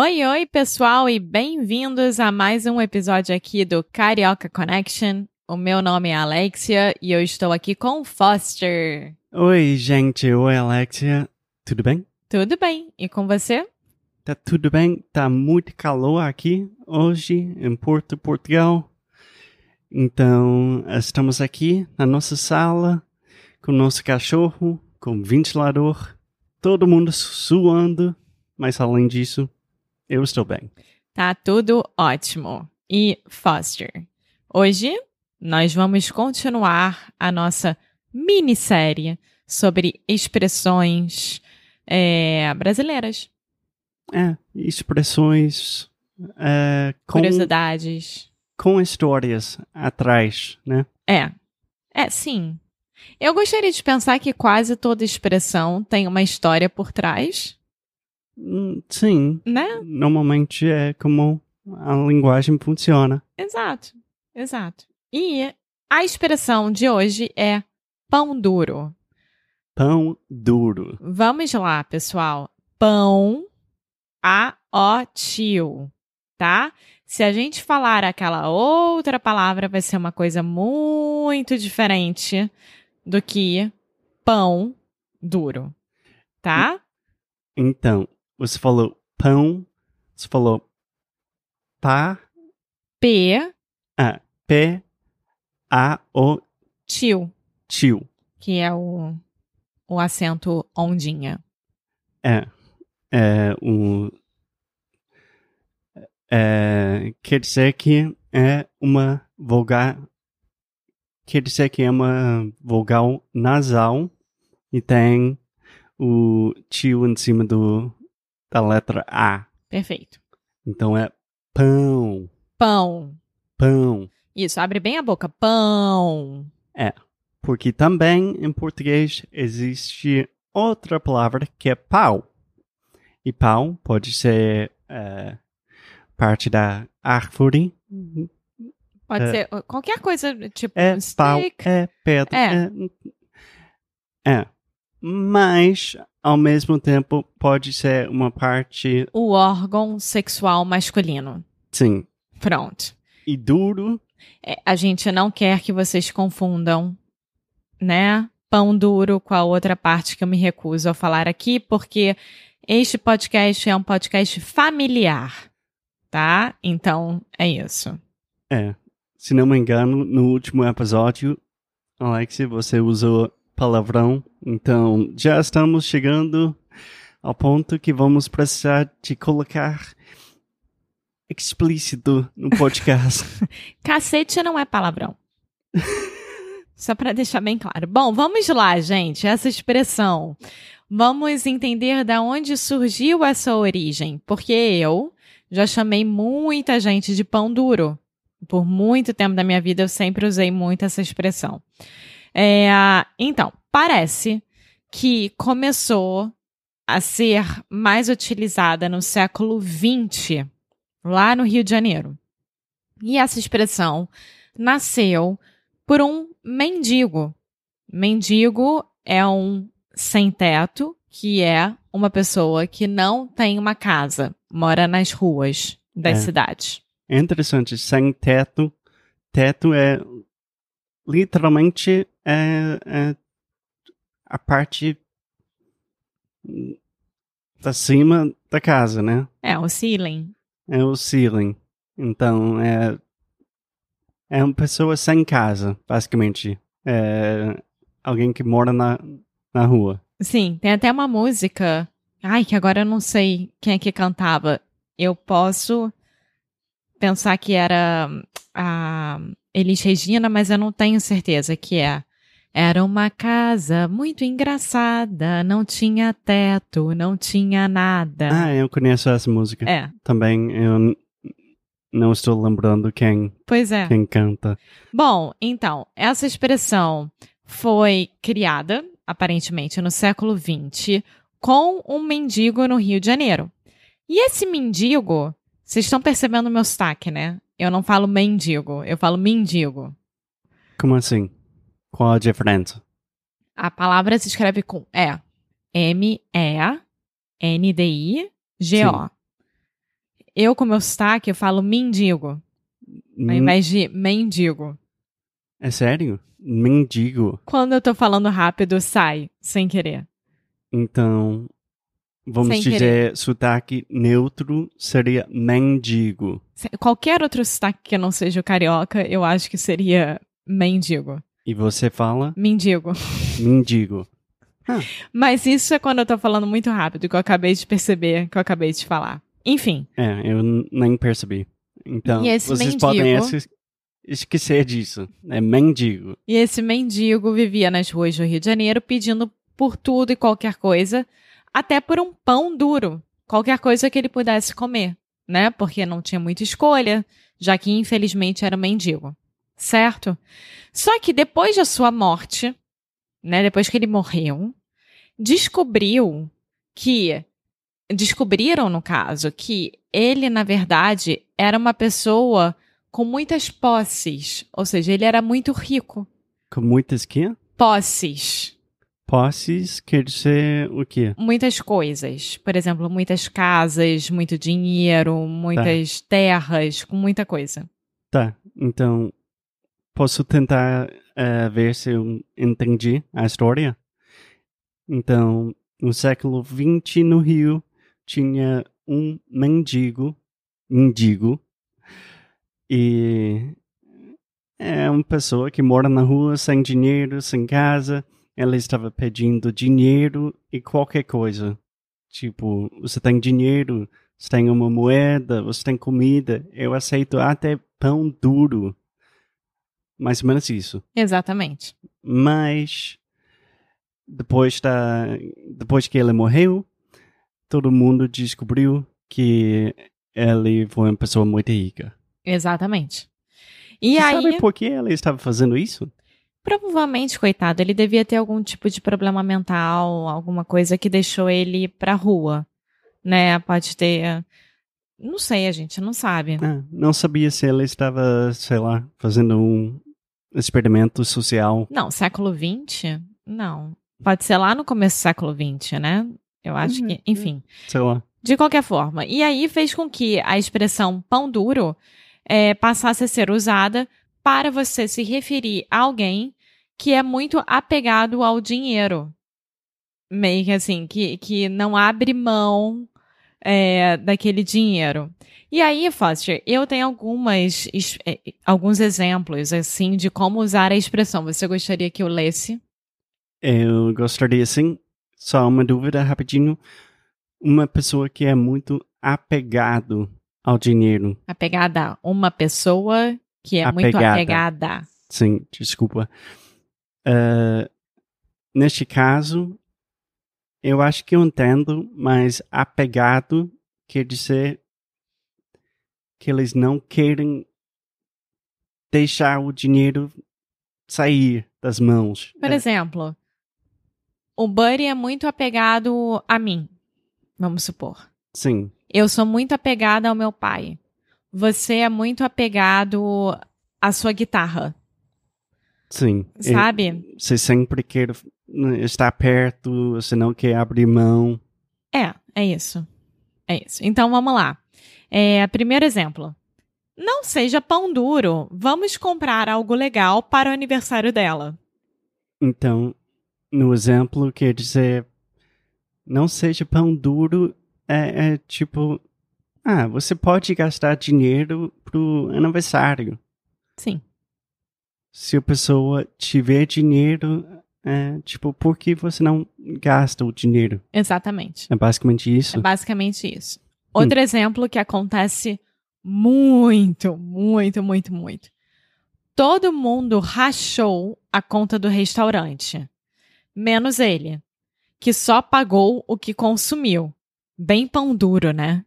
Oi, oi, pessoal, e bem-vindos a mais um episódio aqui do Carioca Connection. O meu nome é Alexia e eu estou aqui com Foster. Oi, gente. Oi, Alexia. Tudo bem? Tudo bem? E com você? Tá tudo bem? Tá muito calor aqui hoje em Porto, Portugal. Então, estamos aqui na nossa sala com o nosso cachorro, com o ventilador, todo mundo suando, mas além disso, eu estou bem. Tá tudo ótimo. E Foster, hoje nós vamos continuar a nossa minissérie sobre expressões é, brasileiras. É, expressões é, com, Curiosidades. com histórias atrás, né? É. É, sim. Eu gostaria de pensar que quase toda expressão tem uma história por trás, Sim, né? normalmente é como a linguagem funciona. Exato. Exato. E a expressão de hoje é pão duro. Pão duro. Vamos lá, pessoal. Pão a ó tio, tá? Se a gente falar aquela outra palavra, vai ser uma coisa muito diferente do que pão duro, tá? Então, você falou pão, você falou pá, P ah, pé, a, o, tio, tio. que é o, o acento ondinha. É, é um, é, quer dizer que é uma vogal, quer dizer que é uma vogal nasal e tem o tio em cima do, da letra A. Perfeito. Então é pão, Pão. pão. Isso, abre bem a boca. Pão. Porque também em português existe outra palavra que é pau. E pau pode ser é, parte da árvore. Pode É. ser qualquer coisa, tipo É um pau, é pedra. É. É. é. Mas, ao mesmo tempo, pode ser uma parte, O órgão sexual masculino. sim, Pronto. e duro. É, a gente não quer que vocês confundam, né? Pão duro com a outra parte que eu me recuso a falar aqui, porque este podcast é um podcast familiar, tá? Então, é isso. É. Se não me engano, no último episódio, Alexia, você usou palavrão. Então, já estamos chegando ao ponto que vamos precisar de colocar explícito no podcast. Cacete não é palavrão. Só para deixar bem claro. Bom, vamos lá, gente. Essa expressão. Vamos entender da onde surgiu essa origem, porque eu já chamei muita gente de pão duro. Por muito tempo da minha vida eu sempre usei muito essa expressão. É, então, parece que começou a ser mais utilizada no século XX, lá no Rio de Janeiro. E essa expressão nasceu por um mendigo. Mendigo é um sem-teto, que é uma pessoa que não tem uma casa, mora nas ruas das É. cidades. É interessante, sem teto. Teto é literalmente é, é a parte da cima da casa, né? É, o ceiling. É o ceiling. Então é é uma pessoa sem casa, basicamente. É, alguém que mora na, na rua. Sim, tem até uma música. Ai, que agora eu não sei quem é que cantava. Eu posso pensar que era a Elis Regina, mas eu não tenho certeza que é. Era uma casa muito engraçada, não tinha teto, não tinha nada. Ah, eu conheço essa música. É, Também eu não estou lembrando quem, pois é. quem canta. Bom, então, essa expressão foi criada, aparentemente, no século XX, com um mendigo no Rio de Janeiro. E esse mendigo, vocês estão percebendo o meu sotaque, né? Eu não falo mendigo, eu falo mendigo. Como assim? Qual a diferença? A palavra se escreve com E. M-E-N-D-I-G-O. Eu, com meu sotaque, eu falo mendigo, ao Hum, invés de mendigo. É sério? Mendigo. Quando eu tô falando rápido, sai, sem querer. Então, vamos Sem dizer, sotaque neutro seria mendigo. Qualquer outro sotaque que não seja o carioca, eu acho que seria mendigo. E você fala Mendigo. mendigo. Mas isso é quando eu tô falando muito rápido, que eu acabei de perceber, que eu acabei de falar. Enfim, É, eu nem percebi. Então, vocês mendigo? podem esque- esquecer disso. É mendigo. e esse mendigo vivia nas ruas do Rio de Janeiro pedindo por tudo e qualquer coisa, até por um pão duro, qualquer coisa que ele pudesse comer, né? Porque não tinha muita escolha, já que infelizmente era um mendigo. Certo? Só que depois da sua morte, né, depois que ele morreu, descobriu que descobriram no caso que ele na verdade era uma pessoa com muitas posses, ou seja, ele era muito rico. Com muitas quê? Posses, Posses quer dizer o quê? muitas coisas, por exemplo, muitas casas, muito dinheiro, muitas terras, com muita coisa. Tá, então posso tentar eh, ver se eu entendi a história? Então, no século XX no Rio, tinha um mendigo, mendigo, e é uma pessoa que mora na rua sem dinheiro, sem casa. Ela estava pedindo dinheiro e qualquer coisa. Tipo, você tem dinheiro, você tem uma moeda, você tem comida, eu aceito até pão duro. Mais ou menos isso. Exatamente. Mas depois da depois que ele morreu, todo mundo descobriu que ele foi uma pessoa muito rica. Exatamente. E Você aí, sabe por que ele estava fazendo isso? provavelmente, coitado, ele devia ter algum tipo de problema mental, alguma coisa que deixou ele pra rua, né? Pode ter. Não sei, a gente não sabe. Ah, não sabia se ele estava, sei lá, fazendo um experimento social. Não, século XX? Não. Pode ser lá no começo do século XX, né? Eu acho Uhum, que, enfim. Sei lá. De qualquer forma. E aí fez com que a expressão pão duro eh, passasse a ser usada para você se referir a alguém que é muito apegado ao dinheiro. Meio que assim, que, que não abre mão eh, daquele dinheiro. E aí, Foster, eu tenho algumas, eh, alguns exemplos, assim, de como usar a expressão. Você gostaria que eu lesse? Eu gostaria sim, só uma dúvida rapidinho. Uma pessoa que é muito apegado ao dinheiro. Apegada a uma pessoa que é muito Apegada. apegada. Sim, desculpa. Eh, neste caso, eu acho que eu entendo, mas apegado quer dizer que eles não querem deixar o dinheiro sair das mãos. Por É, exemplo, o Buddy é muito apegado a mim, vamos supor. sim, Eu sou muito apegada ao meu pai. Você é muito apegado à sua guitarra, sim. Sabe? Você sempre quer estar perto, você não quer abrir mão. É, é isso. É isso. Então vamos lá. É, primeiro exemplo. Não seja pão duro. Vamos comprar algo legal para o aniversário dela. Então, no exemplo, quer dizer, não seja pão duro, é, é tipo, ah, você pode gastar dinheiro pro aniversário. Sim. Se a pessoa tiver dinheiro, é tipo, por que você não gasta o dinheiro? Exatamente. É basicamente isso. É basicamente isso. Outro exemplo que acontece muito, muito, muito, muito. Todo mundo rachou a conta do restaurante, menos ele, que só pagou o que consumiu. Bem pão duro, né?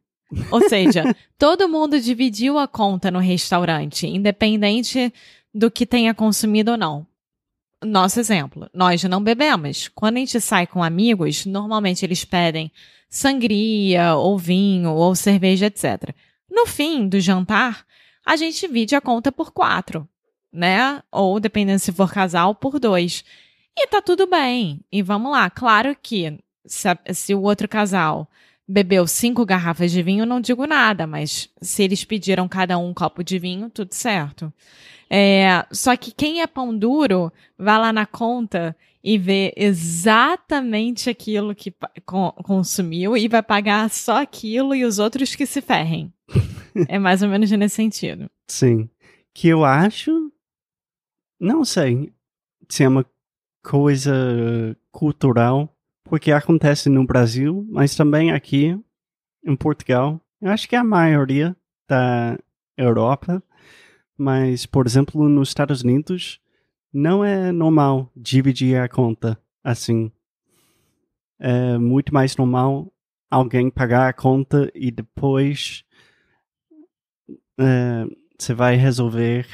Ou seja, todo mundo dividiu a conta no restaurante, independente do que tenha consumido ou não. Nosso exemplo, nós não bebemos. Quando a gente sai com amigos, normalmente eles pedem sangria, ou vinho, ou cerveja, etc. No fim do jantar, a gente divide a conta por quatro, né? Ou, dependendo se for casal, por dois. E tá tudo bem. E vamos lá. Claro que se, se o outro casal bebeu cinco garrafas de vinho, não digo nada, mas se eles pediram cada um um copo de vinho, tudo certo. É, só que quem é pão duro, vai lá na conta e vê exatamente aquilo que consumiu e vai pagar só aquilo e os outros que se ferrem. é mais ou menos nesse sentido. Sim. Que eu acho. Não sei se é uma coisa cultural porque acontece no Brasil, mas também aqui em Portugal. Eu acho que é a maioria da Europa, mas, por exemplo, nos Estados Unidos, não é normal dividir a conta assim. É muito mais normal alguém pagar a conta e depois é, você vai resolver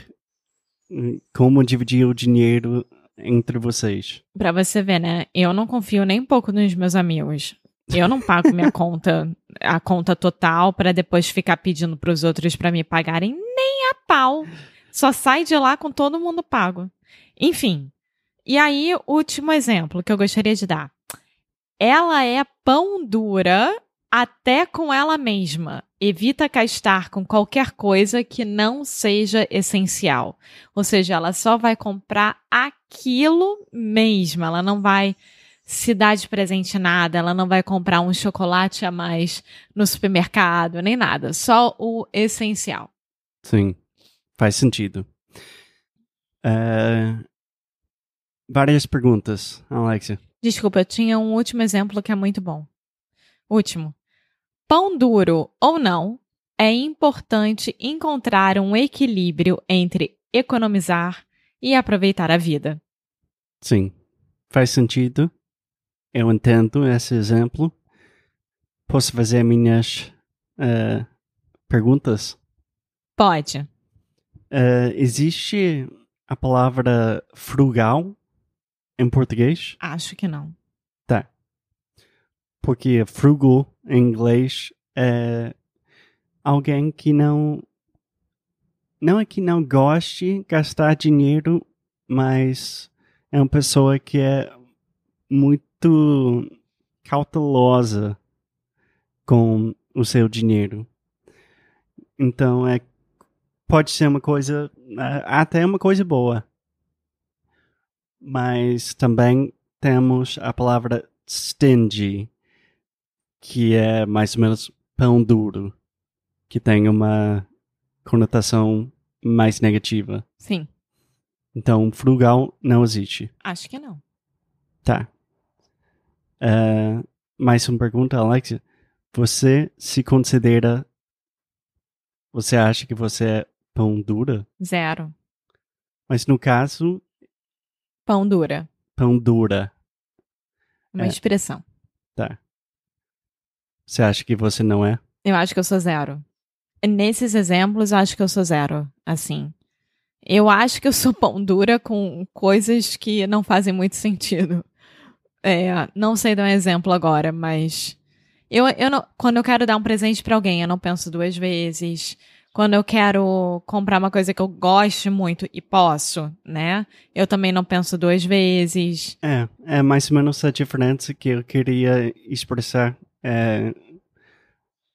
hum, como dividir o dinheiro entre vocês. Pra você ver, né? Eu não confio nem um pouco nos meus amigos. Eu não pago minha conta, a conta total, para depois ficar pedindo pros outros para me pagarem nem a pau. Só sai de lá com todo mundo pago. Enfim. E aí, último exemplo que eu gostaria de dar. Ela é pão dura até com ela mesma. Evita gastar com qualquer coisa que não seja essencial. Ou seja, ela só vai comprar aquilo mesmo. Ela não vai se dar de presente nada, ela não vai comprar um chocolate a mais no supermercado, nem nada. Só o essencial. Sim, faz sentido. Uh, várias perguntas, Alexia. Desculpa, eu tinha um último exemplo que é muito bom. Último. Pão duro ou não, é importante encontrar um equilíbrio entre economizar e aproveitar a vida. Sim, faz sentido. Eu entendo esse exemplo. Posso fazer minhas uh, perguntas? Pode. Uh, existe a palavra frugal em português? Acho que não. Porque frugal em inglês é alguém que não. Não é que não goste gastar dinheiro, mas é uma pessoa que é muito cautelosa com o seu dinheiro. Então é pode ser uma coisa até uma coisa boa. Mas também temos a palavra stingy, que é mais ou menos pão duro, que tem uma conotação mais negativa. Sim. Então, frugal não existe. Acho que não. Tá. Uh, mais uma pergunta, Alexia. Você se considera. Você acha que você é pão dura? Zero. Mas no caso. Pão dura. Pão dura. Uma é. expressão. Você acha que você não é? Eu acho que eu sou zero. Nesses exemplos, eu acho que eu sou zero. Assim. Eu acho que eu sou pão dura com coisas que não fazem muito sentido. É, não sei dar um exemplo agora, mas eu, eu não, quando eu quero dar um presente para alguém, eu não penso duas vezes. Quando eu quero comprar uma coisa que eu goste muito e posso, né? Eu também não penso duas vezes. É, é mais ou menos a diferença que eu queria expressar. É,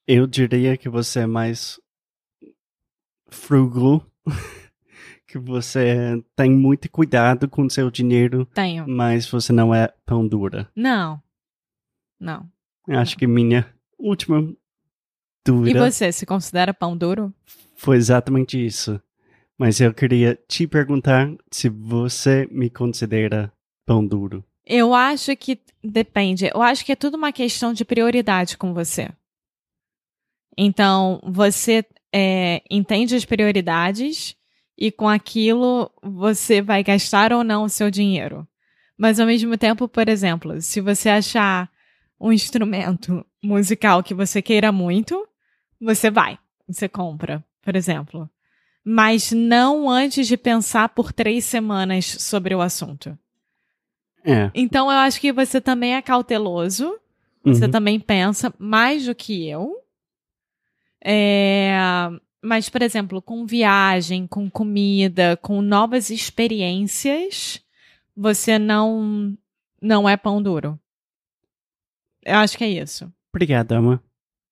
eu diria que você é mais frugal que você tem muito cuidado com seu dinheiro. Tenho. Mas você não é pão dura. Não. Não. Acho não. que minha última dúvida. E você, se considera pão duro? Foi exatamente isso. Mas eu queria te perguntar se você me considera pão duro? Eu acho que depende. Eu acho que é tudo uma questão de prioridade com você. Então, você é, entende as prioridades e com aquilo você vai gastar ou não o seu dinheiro. Mas ao mesmo tempo, por exemplo, se você achar um instrumento musical que você queira muito, você vai, você compra, por exemplo. Mas não antes de pensar por três semanas sobre o assunto. É. Então eu acho que você também é cauteloso. Você Uhum. também pensa mais do que eu. É, mas, por exemplo, com viagem, com comida, com novas experiências, você não não é pão duro. Eu acho que é isso. Obrigado, Ama.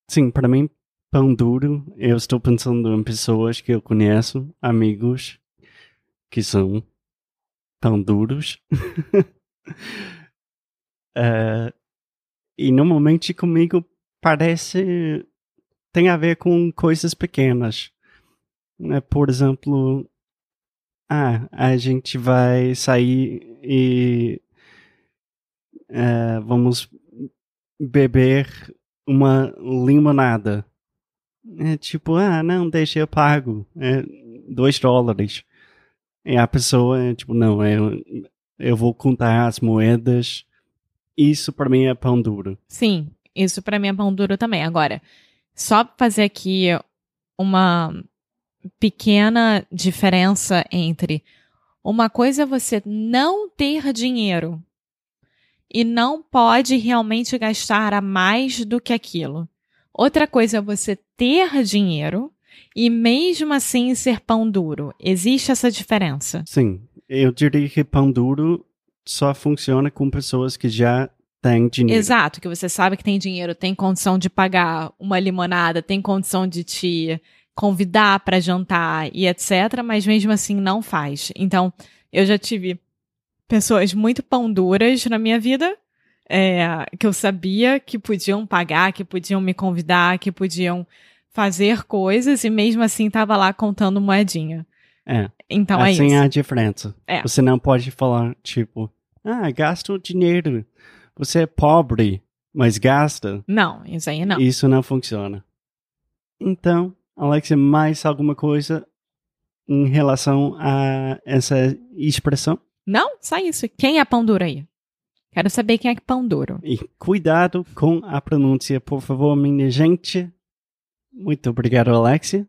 Sim, para mim, pão duro, eu estou pensando em pessoas que eu conheço, amigos, que são pão duros. Eh, e normalmente comigo parece. tem a ver com coisas pequenas. Né? Por exemplo, ah, a gente vai sair e eh, vamos beber uma limonada. É tipo, ah, não, deixa eu pago. É dois dólares. E a pessoa é tipo, não, eu, eu vou contar as moedas. Isso pra mim é pão duro. Sim, isso pra mim é pão duro também. Agora, só fazer aqui uma pequena diferença entre uma coisa é você não ter dinheiro e não pode realmente gastar a mais do que aquilo. Outra coisa é você ter dinheiro e mesmo assim ser pão duro. Existe essa diferença. Sim, eu diria que pão duro só funciona com pessoas que já têm dinheiro. Exato, que você sabe que tem dinheiro, tem condição de pagar uma limonada, tem condição de te convidar para jantar e etc, mas mesmo assim não faz. Então, eu já tive pessoas muito pão duras na minha vida, é, que eu sabia que podiam pagar, que podiam me convidar, que podiam fazer coisas e mesmo assim tava lá contando moedinha. É, Então é assim isso. é a diferença. É. Você não pode falar, tipo, ah, gasta o dinheiro. Você é pobre, mas gasta. Não, isso aí não. Isso não funciona. Então, Alexia, mais alguma coisa em relação a essa expressão? Não, só isso. Quem é pão duro aí? Quero saber quem é que é pão duro. E cuidado com a pronúncia, por favor, minha gente. Muito obrigado, Alexia.